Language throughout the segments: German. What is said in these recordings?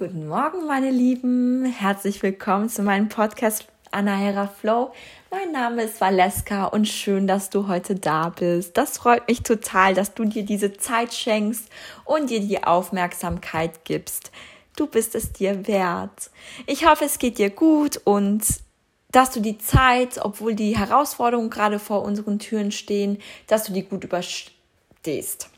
Guten Morgen, meine Lieben. Herzlich willkommen zu meinem Podcast Anahera Flow. Mein Name ist Valeska und schön, dass du heute da bist. Das freut mich total, dass du dir diese Zeit schenkst und dir die Aufmerksamkeit gibst. Du bist es dir wert. Ich hoffe, es geht dir gut und dass du die Zeit, obwohl die Herausforderungen gerade vor unseren Türen stehen, dass du die gut überstehst.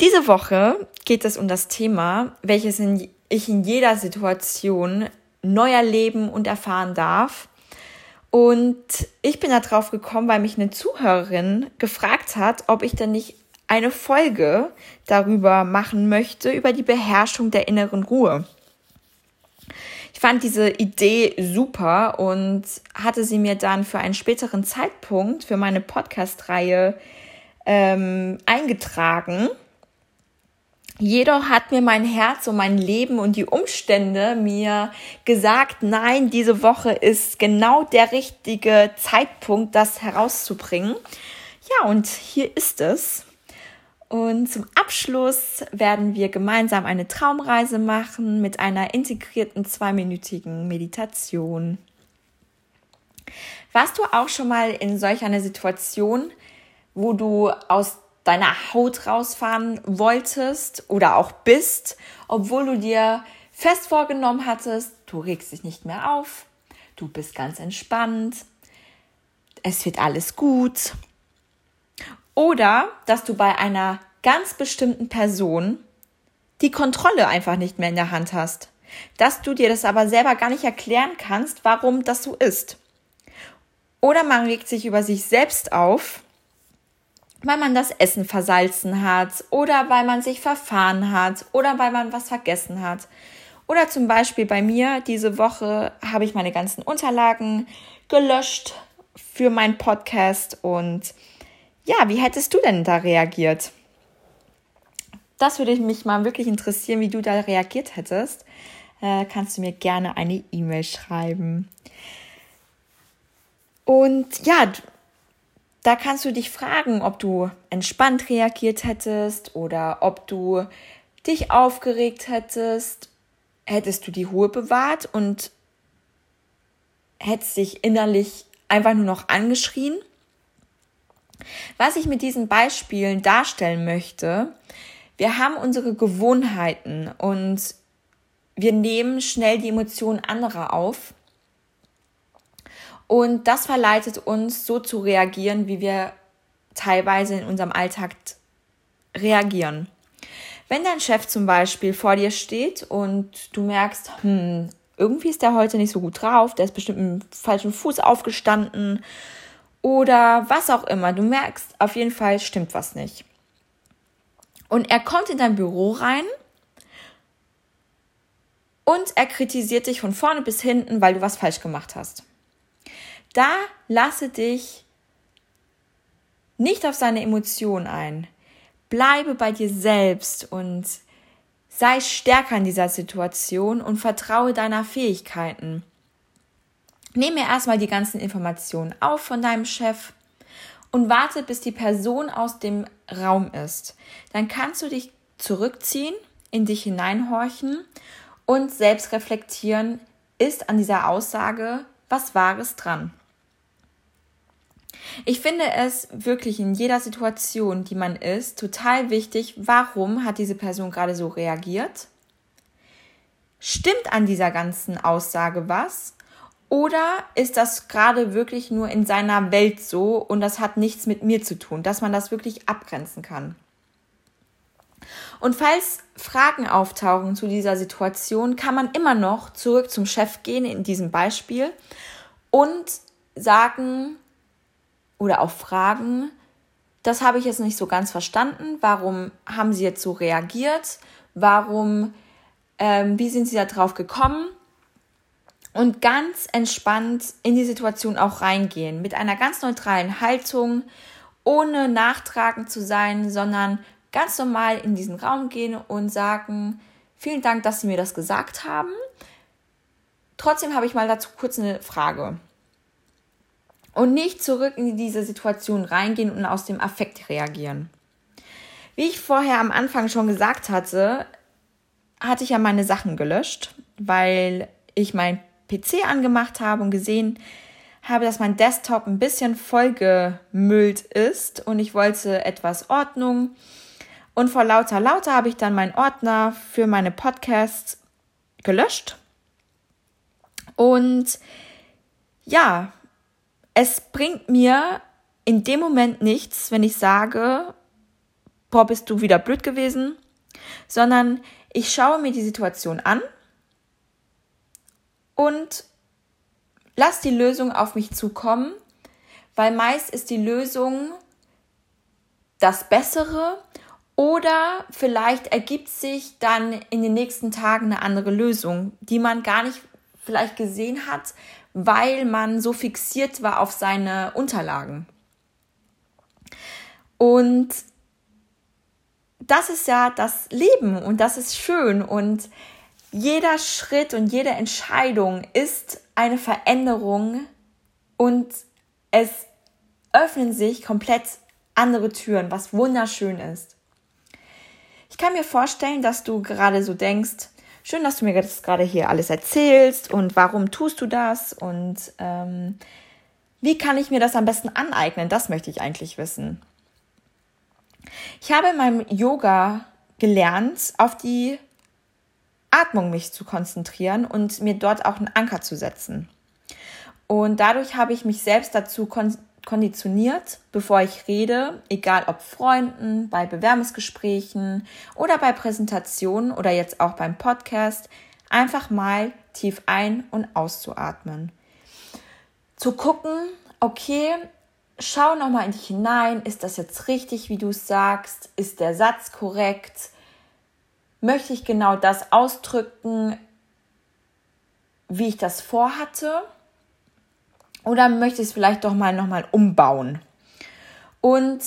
Diese Woche geht es um das Thema, welches in, ich in jeder Situation neu erleben und erfahren darf. Und ich bin da drauf gekommen, weil mich eine Zuhörerin gefragt hat, ob ich denn nicht eine Folge darüber machen möchte, über die Beherrschung der inneren Ruhe. Ich fand diese Idee super und hatte sie mir dann für einen späteren Zeitpunkt für meine Podcast-Reihe ähm, eingetragen. Jedoch hat mir mein Herz und mein Leben und die Umstände mir gesagt, nein, diese Woche ist genau der richtige Zeitpunkt, das herauszubringen. Ja, und hier ist es. Und zum Abschluss werden wir gemeinsam eine Traumreise machen mit einer integrierten zweiminütigen Meditation. Warst du auch schon mal in solch einer Situation, wo du aus deiner Haut rausfahren wolltest oder auch bist, obwohl du dir fest vorgenommen hattest, du regst dich nicht mehr auf, du bist ganz entspannt, es wird alles gut. Oder dass du bei einer ganz bestimmten Person die Kontrolle einfach nicht mehr in der Hand hast. Dass du dir das aber selber gar nicht erklären kannst, warum das so ist. Oder man regt sich über sich selbst auf, weil man das Essen versalzen hat oder weil man sich verfahren hat oder weil man was vergessen hat. Oder zum Beispiel bei mir diese Woche habe ich meine ganzen Unterlagen gelöscht für meinen Podcast und ja, wie hättest du denn da reagiert? Das würde mich mal wirklich interessieren, wie du da reagiert hättest. Äh, kannst du mir gerne eine E-Mail schreiben. Und ja, da kannst du dich fragen, ob du entspannt reagiert hättest oder ob du dich aufgeregt hättest. Hättest du die Ruhe bewahrt und hättest dich innerlich einfach nur noch angeschrien? Was ich mit diesen Beispielen darstellen möchte, wir haben unsere Gewohnheiten und wir nehmen schnell die Emotionen anderer auf und das verleitet uns, so zu reagieren, wie wir teilweise in unserem Alltag reagieren. Wenn dein Chef zum Beispiel vor dir steht und du merkst, hm, irgendwie ist der heute nicht so gut drauf, der ist bestimmt mit dem falschen Fuß aufgestanden oder was auch immer, du merkst, auf jeden Fall stimmt was nicht. Und er kommt in dein Büro rein und er kritisiert dich von vorne bis hinten, weil du was falsch gemacht hast. Da lasse dich nicht auf seine Emotionen ein. Bleibe bei dir selbst und sei stärker in dieser Situation und vertraue deiner Fähigkeiten. Nehme erstmal die ganzen Informationen auf von deinem Chef und warte, bis die Person aus dem Raum ist. Dann kannst du dich zurückziehen, in dich hineinhorchen und selbst reflektieren, ist an dieser Aussage was Wahres dran. Ich finde es wirklich in jeder Situation, die man ist, total wichtig, warum hat diese Person gerade so reagiert? Stimmt an dieser ganzen Aussage was? Oder ist das gerade wirklich nur in seiner Welt so und das hat nichts mit mir zu tun, dass man das wirklich abgrenzen kann? Und falls Fragen auftauchen zu dieser Situation, kann man immer noch zurück zum Chef gehen in diesem Beispiel und sagen, oder auch Fragen, das habe ich jetzt nicht so ganz verstanden. Warum haben Sie jetzt so reagiert? Warum, ähm, wie sind Sie da drauf gekommen? Und ganz entspannt in die Situation auch reingehen, mit einer ganz neutralen Haltung, ohne nachtragend zu sein, sondern ganz normal in diesen Raum gehen und sagen, vielen Dank, dass Sie mir das gesagt haben. Trotzdem habe ich mal dazu kurz eine Frage und nicht zurück in diese Situation reingehen und aus dem Affekt reagieren. Wie ich vorher am Anfang schon gesagt hatte, hatte ich ja meine Sachen gelöscht, weil ich mein PC angemacht habe und gesehen habe, dass mein Desktop ein bisschen vollgemüllt ist und ich wollte etwas Ordnung. Und vor lauter lauter habe ich dann meinen Ordner für meine Podcasts gelöscht. Und ja, es bringt mir in dem Moment nichts, wenn ich sage, boah, bist du wieder blöd gewesen, sondern ich schaue mir die Situation an und lass die Lösung auf mich zukommen, weil meist ist die Lösung das Bessere oder vielleicht ergibt sich dann in den nächsten Tagen eine andere Lösung, die man gar nicht vielleicht gesehen hat, weil man so fixiert war auf seine Unterlagen. Und das ist ja das Leben und das ist schön und jeder Schritt und jede Entscheidung ist eine Veränderung und es öffnen sich komplett andere Türen, was wunderschön ist. Ich kann mir vorstellen, dass du gerade so denkst, schön, dass du mir das gerade hier alles erzählst und warum tust du das und ähm, wie kann ich mir das am besten aneignen? Das möchte ich eigentlich wissen. Ich habe in meinem Yoga gelernt, auf die Atmung mich zu konzentrieren und mir dort auch einen Anker zu setzen. Und dadurch habe ich mich selbst dazu kon konditioniert, bevor ich rede, egal ob Freunden, bei Bewerbungsgesprächen oder bei Präsentationen oder jetzt auch beim Podcast, einfach mal tief ein- und auszuatmen. Zu gucken, okay, schau nochmal in dich hinein, ist das jetzt richtig, wie du es sagst? Ist der Satz korrekt? Möchte ich genau das ausdrücken, wie ich das vorhatte? Oder möchte ich es vielleicht doch mal nochmal umbauen? Und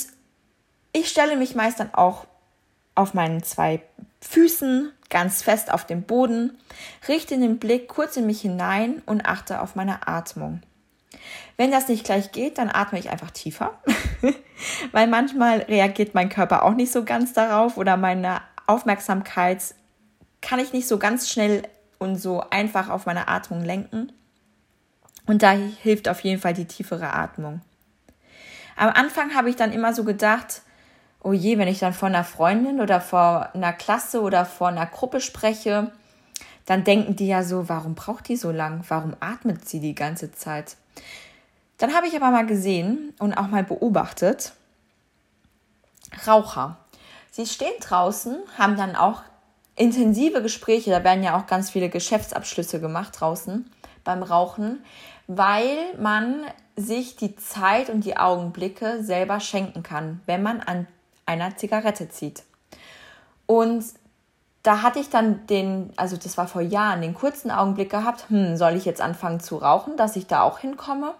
ich stelle mich meist dann auch auf meinen zwei Füßen ganz fest auf dem Boden, richte den Blick kurz in mich hinein und achte auf meine Atmung. Wenn das nicht gleich geht, dann atme ich einfach tiefer, weil manchmal reagiert mein Körper auch nicht so ganz darauf oder meine Aufmerksamkeit kann ich nicht so ganz schnell und so einfach auf meine Atmung lenken. Und da hilft auf jeden Fall die tiefere Atmung. Am Anfang habe ich dann immer so gedacht, oh je, wenn ich dann vor einer Freundin oder vor einer Klasse oder vor einer Gruppe spreche, dann denken die ja so, warum braucht die so lang? Warum atmet sie die ganze Zeit? Dann habe ich aber mal gesehen und auch mal beobachtet, Raucher. Sie stehen draußen, haben dann auch intensive Gespräche, da werden ja auch ganz viele Geschäftsabschlüsse gemacht draußen beim Rauchen, weil man sich die Zeit und die Augenblicke selber schenken kann, wenn man an einer Zigarette zieht. Und da hatte ich dann den, also das war vor Jahren, den kurzen Augenblick gehabt, hm, soll ich jetzt anfangen zu rauchen, dass ich da auch hinkomme?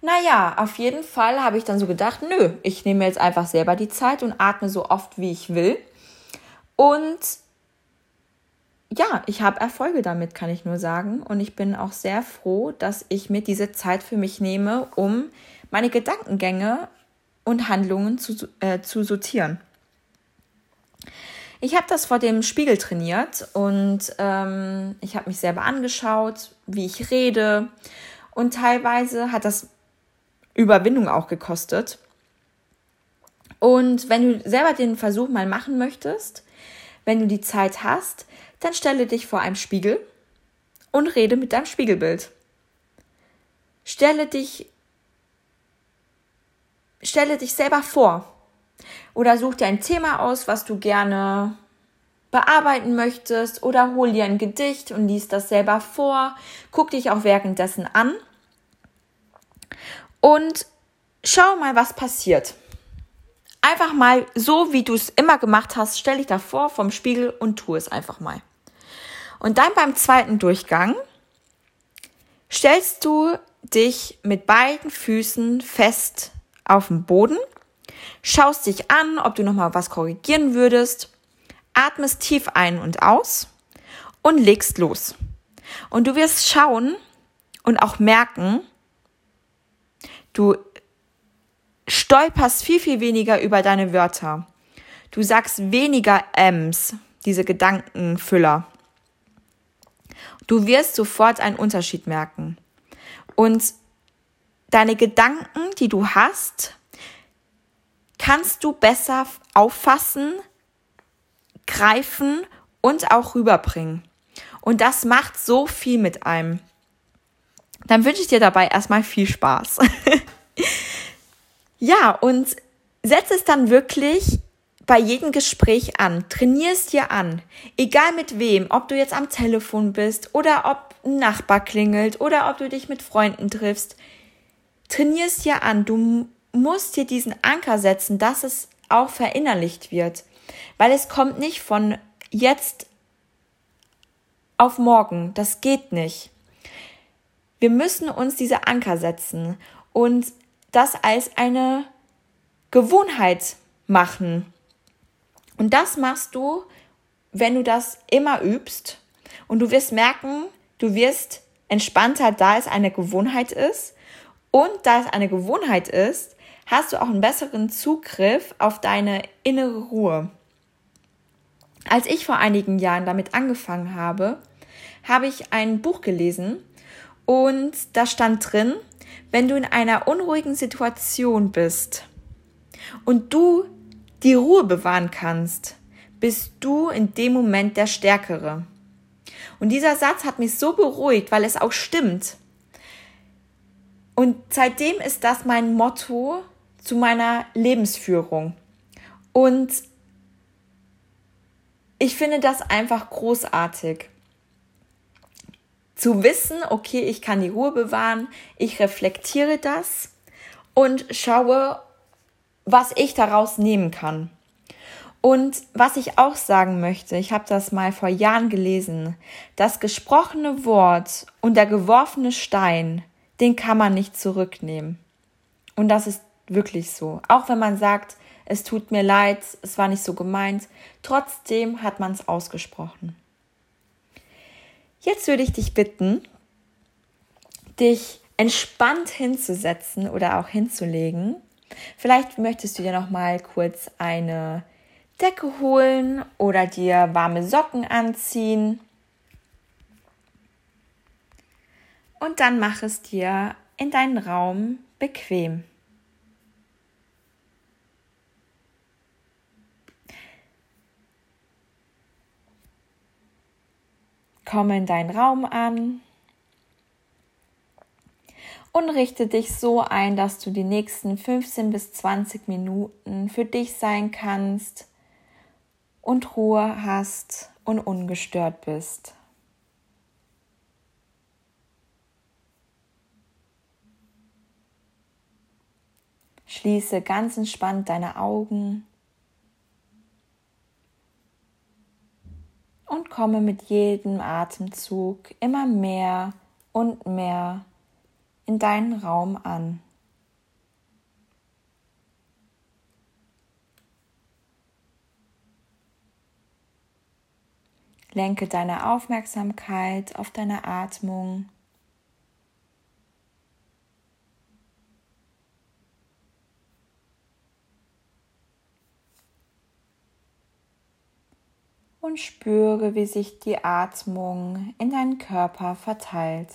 Naja, auf jeden Fall habe ich dann so gedacht, nö, ich nehme jetzt einfach selber die Zeit und atme so oft, wie ich will. Und ja, ich habe Erfolge damit, kann ich nur sagen. Und ich bin auch sehr froh, dass ich mir diese Zeit für mich nehme, um meine Gedankengänge und Handlungen zu, äh, zu sortieren. Ich habe das vor dem Spiegel trainiert und ähm, ich habe mich selber angeschaut, wie ich rede. Und teilweise hat das Überwindung auch gekostet. Und wenn du selber den Versuch mal machen möchtest, wenn du die Zeit hast, dann stelle dich vor einem Spiegel und rede mit deinem Spiegelbild. Stelle dich, stelle dich selber vor. Oder such dir ein Thema aus, was du gerne bearbeiten möchtest oder hol dir ein Gedicht und lies das selber vor. Guck dich auch währenddessen an und schau mal, was passiert. Einfach mal so, wie du es immer gemacht hast, stell dich davor vom Spiegel und tu es einfach mal. Und dann beim zweiten Durchgang stellst du dich mit beiden Füßen fest auf den Boden schaust dich an, ob du nochmal was korrigieren würdest, atmest tief ein und aus und legst los. Und du wirst schauen und auch merken, du stolperst viel, viel weniger über deine Wörter. Du sagst weniger Ms. diese Gedankenfüller. Du wirst sofort einen Unterschied merken. Und deine Gedanken, die du hast, kannst du besser auffassen, greifen und auch rüberbringen. Und das macht so viel mit einem. Dann wünsche ich dir dabei erstmal viel Spaß. ja, und setz es dann wirklich bei jedem Gespräch an. Trainier es dir an. Egal mit wem, ob du jetzt am Telefon bist oder ob ein Nachbar klingelt oder ob du dich mit Freunden triffst. Trainier es dir an. Du musst dir diesen Anker setzen, dass es auch verinnerlicht wird. Weil es kommt nicht von jetzt auf morgen. Das geht nicht. Wir müssen uns diese Anker setzen und das als eine Gewohnheit machen. Und das machst du, wenn du das immer übst und du wirst merken, du wirst entspannter, da es eine Gewohnheit ist. Und da es eine Gewohnheit ist, hast du auch einen besseren Zugriff auf deine innere Ruhe. Als ich vor einigen Jahren damit angefangen habe, habe ich ein Buch gelesen und da stand drin, wenn du in einer unruhigen Situation bist und du die Ruhe bewahren kannst, bist du in dem Moment der Stärkere. Und dieser Satz hat mich so beruhigt, weil es auch stimmt. Und seitdem ist das mein Motto zu meiner Lebensführung. Und ich finde das einfach großartig. Zu wissen, okay, ich kann die Ruhe bewahren, ich reflektiere das und schaue, was ich daraus nehmen kann. Und was ich auch sagen möchte, ich habe das mal vor Jahren gelesen, das gesprochene Wort und der geworfene Stein, den kann man nicht zurücknehmen. Und das ist wirklich so. Auch wenn man sagt, es tut mir leid, es war nicht so gemeint, trotzdem hat man es ausgesprochen. Jetzt würde ich dich bitten, dich entspannt hinzusetzen oder auch hinzulegen. Vielleicht möchtest du dir noch mal kurz eine Decke holen oder dir warme Socken anziehen. Und dann mach es dir in deinen Raum bequem. Komme in deinen Raum an und richte dich so ein, dass du die nächsten 15 bis 20 Minuten für dich sein kannst und Ruhe hast und ungestört bist. Schließe ganz entspannt deine Augen und komme mit jedem Atemzug immer mehr und mehr in deinen Raum an. Lenke deine Aufmerksamkeit auf deine Atmung. Und spüre, wie sich die Atmung in deinen Körper verteilt.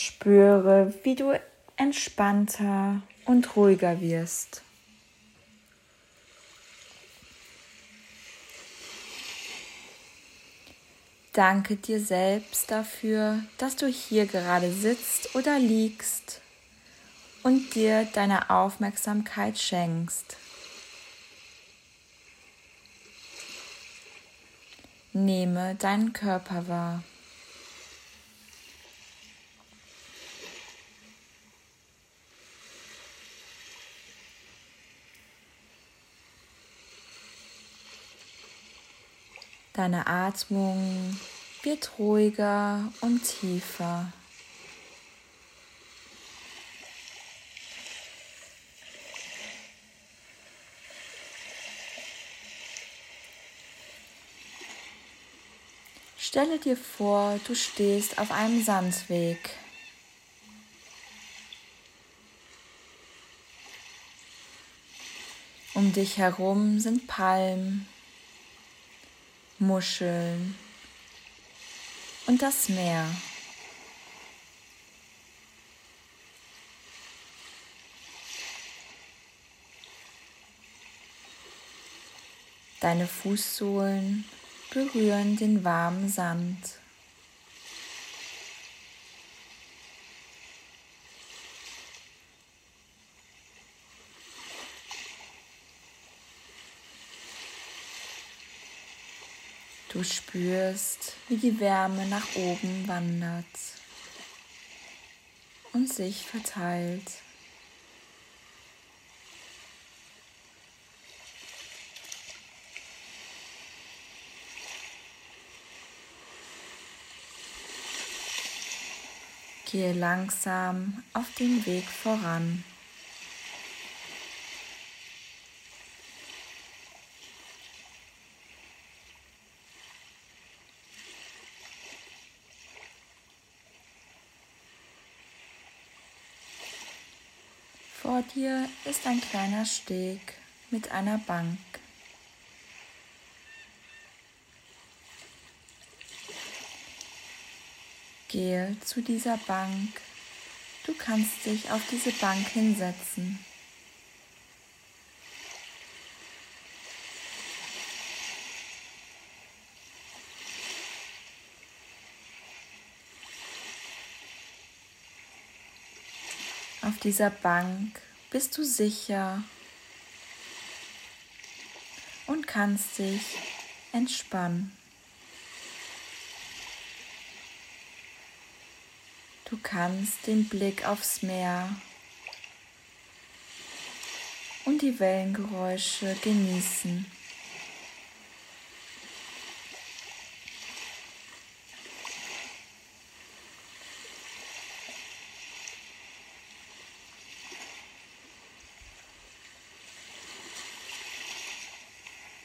Spüre, wie du entspannter und ruhiger wirst. Danke dir selbst dafür, dass du hier gerade sitzt oder liegst und dir deine Aufmerksamkeit schenkst. Nehme deinen Körper wahr. Deine Atmung wird ruhiger und tiefer. Stelle dir vor, du stehst auf einem Sandweg. Um dich herum sind Palmen, Muscheln und das Meer. Deine Fußsohlen berühren den warmen Sand. Du spürst, wie die Wärme nach oben wandert und sich verteilt. Gehe langsam auf dem Weg voran. Dir ist ein kleiner Steg mit einer Bank. Gehe zu dieser Bank. Du kannst dich auf diese Bank hinsetzen. Auf dieser Bank bist du sicher und kannst dich entspannen. Du kannst den Blick aufs Meer und die Wellengeräusche genießen.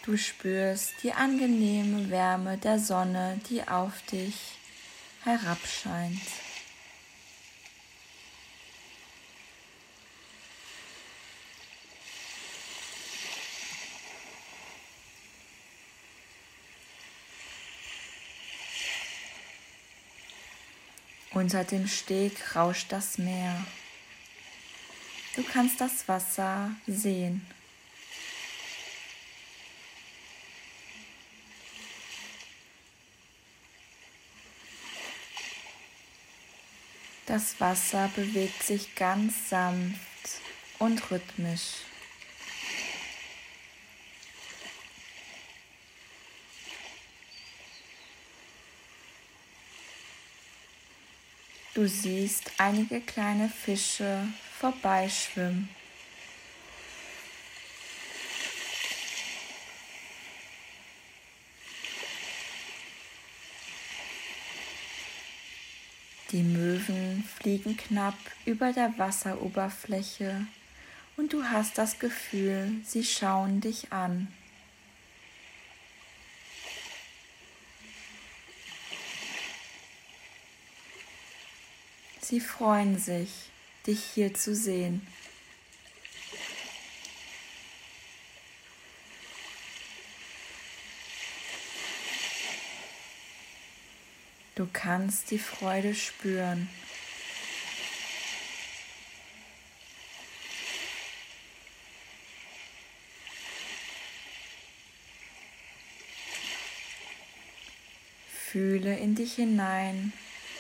Du spürst die angenehme Wärme der Sonne, die auf dich herabscheint. Unter dem Steg rauscht das Meer. Du kannst das Wasser sehen. Das Wasser bewegt sich ganz sanft und rhythmisch. Du siehst einige kleine Fische vorbeischwimmen. Die Möwen fliegen knapp über der Wasseroberfläche und du hast das Gefühl, sie schauen dich an. Sie freuen sich, dich hier zu sehen. Du kannst die Freude spüren. Fühle in dich hinein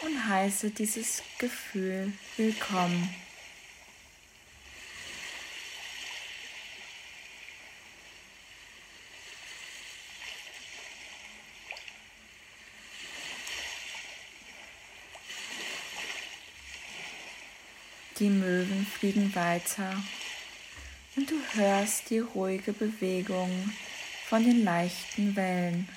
und heiße dieses Gefühl willkommen. Die Möwen fliegen weiter und du hörst die ruhige Bewegung von den leichten Wellen.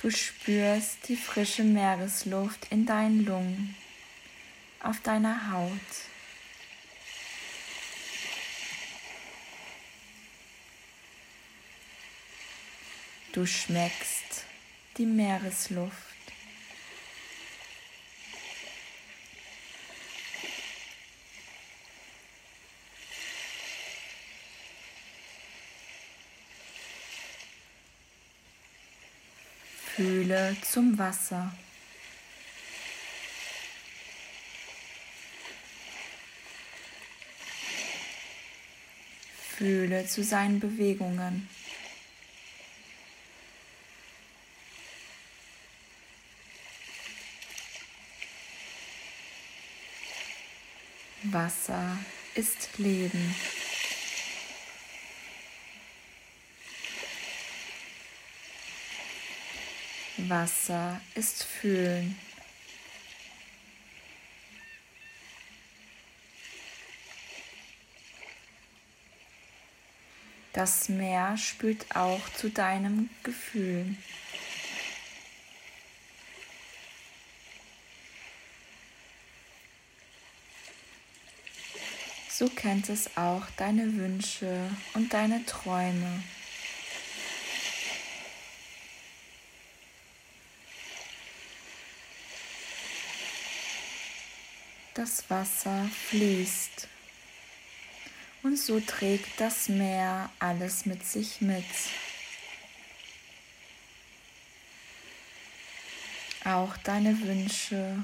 Du spürst die frische Meeresluft in deinen Lungen, auf deiner Haut Du schmeckst die Meeresluft. Fühle zum Wasser. Fühle zu seinen Bewegungen. Wasser ist Leben. Wasser ist Fühlen. Das Meer spült auch zu deinem Gefühl. So kennt es auch deine Wünsche und deine Träume. Das Wasser fließt und so trägt das Meer alles mit sich mit. Auch deine Wünsche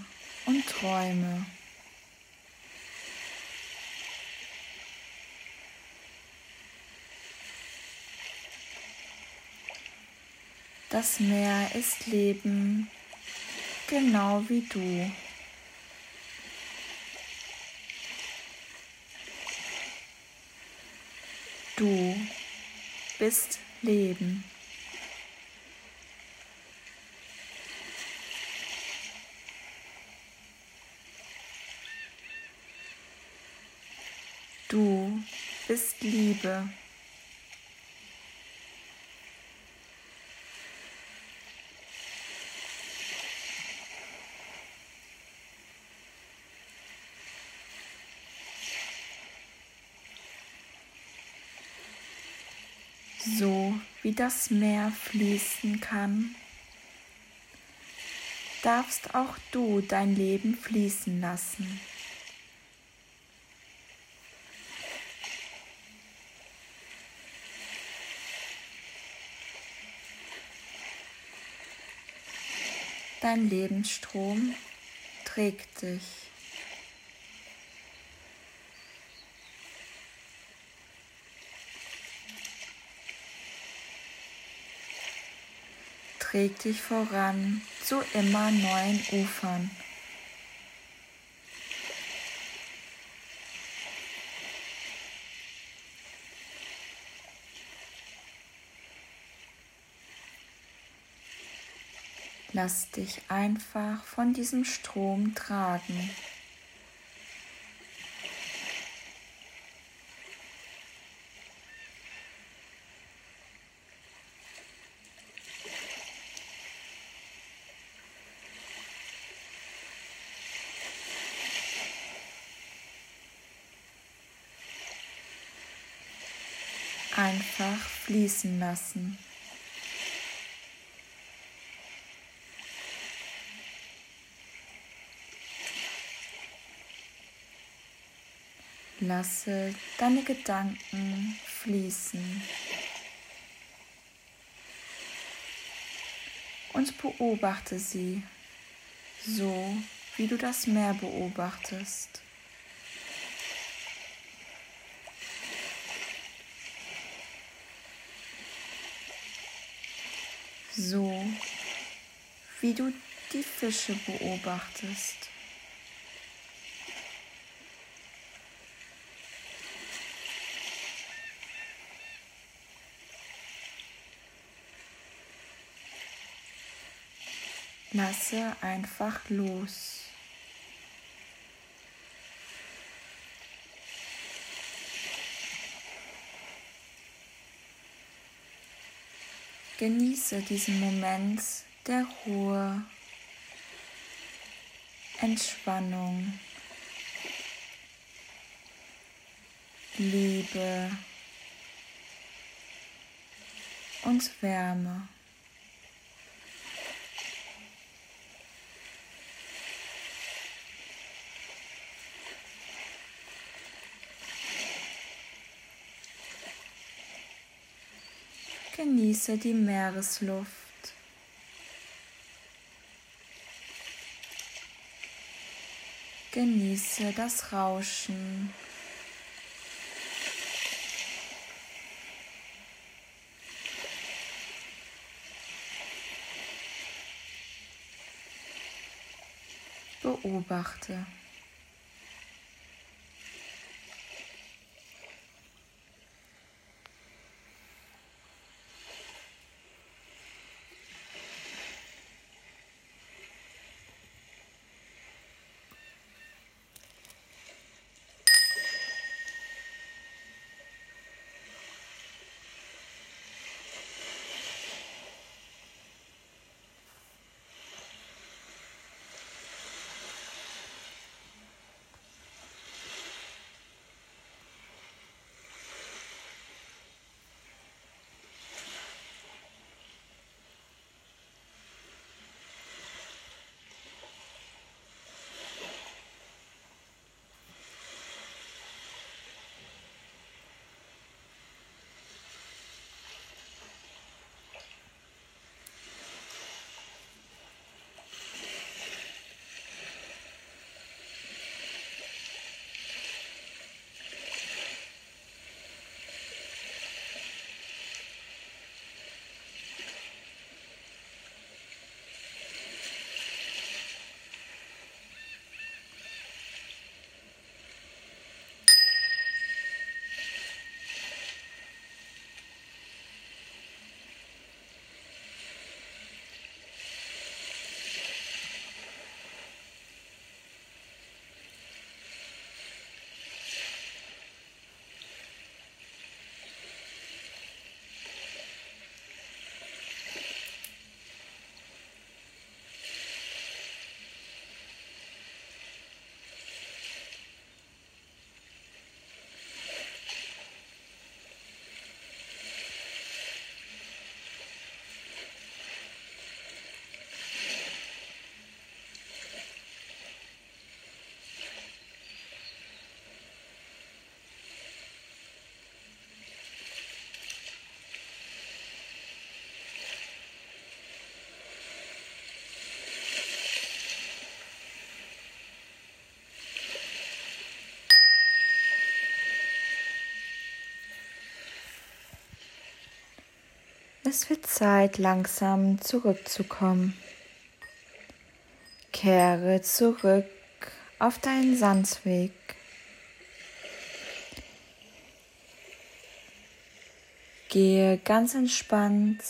und Träume. Das Meer ist Leben, genau wie du. Du bist Leben. Du bist Liebe. so wie das Meer fließen kann, darfst auch du dein Leben fließen lassen. Dein Lebensstrom trägt dich. Trägt dich voran zu immer neuen Ufern. Lass dich einfach von diesem Strom tragen. einfach fließen lassen. Lasse deine Gedanken fließen und beobachte sie so, wie du das Meer beobachtest. So wie du die Fische beobachtest. Lasse einfach los. Genieße diesen Moment der Ruhe, Entspannung, Liebe und Wärme. Genieße die Meeresluft. Genieße das Rauschen. Beobachte. Es wird Zeit, langsam zurückzukommen. Kehre zurück auf deinen Sandweg. Gehe ganz entspannt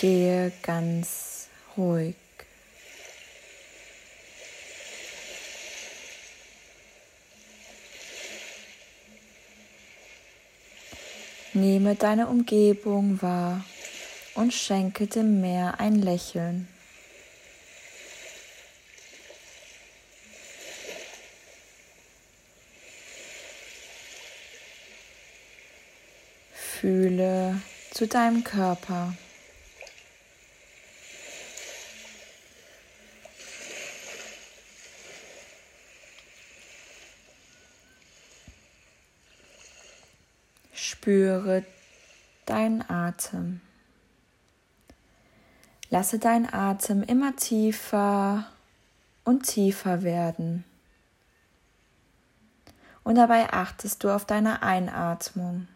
Gehe ganz ruhig. Nehme deine Umgebung wahr und schenke dem Meer ein Lächeln. Fühle zu deinem Körper. Spüre deinen Atem. Lasse deinen Atem immer tiefer und tiefer werden. Und dabei achtest du auf deine Einatmung.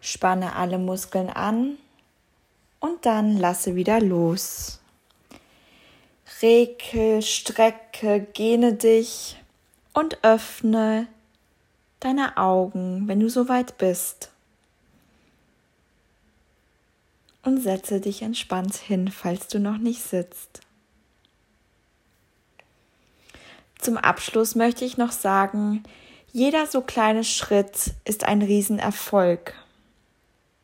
Spanne alle Muskeln an und dann lasse wieder los. Rekel, strecke, gene dich und öffne deine Augen, wenn du soweit bist. Und setze dich entspannt hin, falls du noch nicht sitzt. Zum Abschluss möchte ich noch sagen, jeder so kleine Schritt ist ein Riesenerfolg.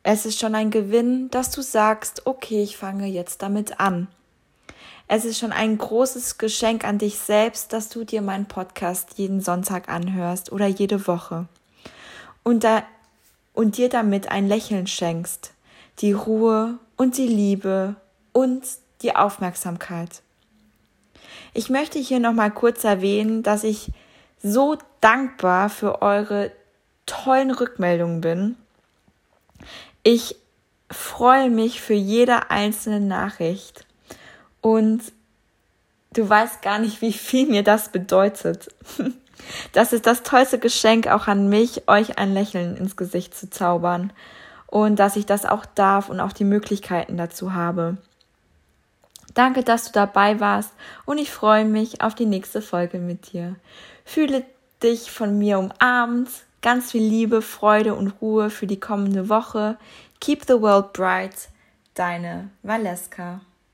Es ist schon ein Gewinn, dass du sagst, okay, ich fange jetzt damit an. Es ist schon ein großes Geschenk an dich selbst, dass du dir meinen Podcast jeden Sonntag anhörst oder jede Woche und, da, und dir damit ein Lächeln schenkst, die Ruhe und die Liebe und die Aufmerksamkeit. Ich möchte hier nochmal kurz erwähnen, dass ich so dankbar für eure tollen Rückmeldungen bin. Ich freue mich für jede einzelne Nachricht und du weißt gar nicht, wie viel mir das bedeutet. Das ist das tollste Geschenk auch an mich, euch ein Lächeln ins Gesicht zu zaubern und dass ich das auch darf und auch die Möglichkeiten dazu habe. Danke, dass du dabei warst und ich freue mich auf die nächste Folge mit dir. Fühle dich von mir umarmt, ganz viel Liebe, Freude und Ruhe für die kommende Woche. Keep the world bright, deine Valeska.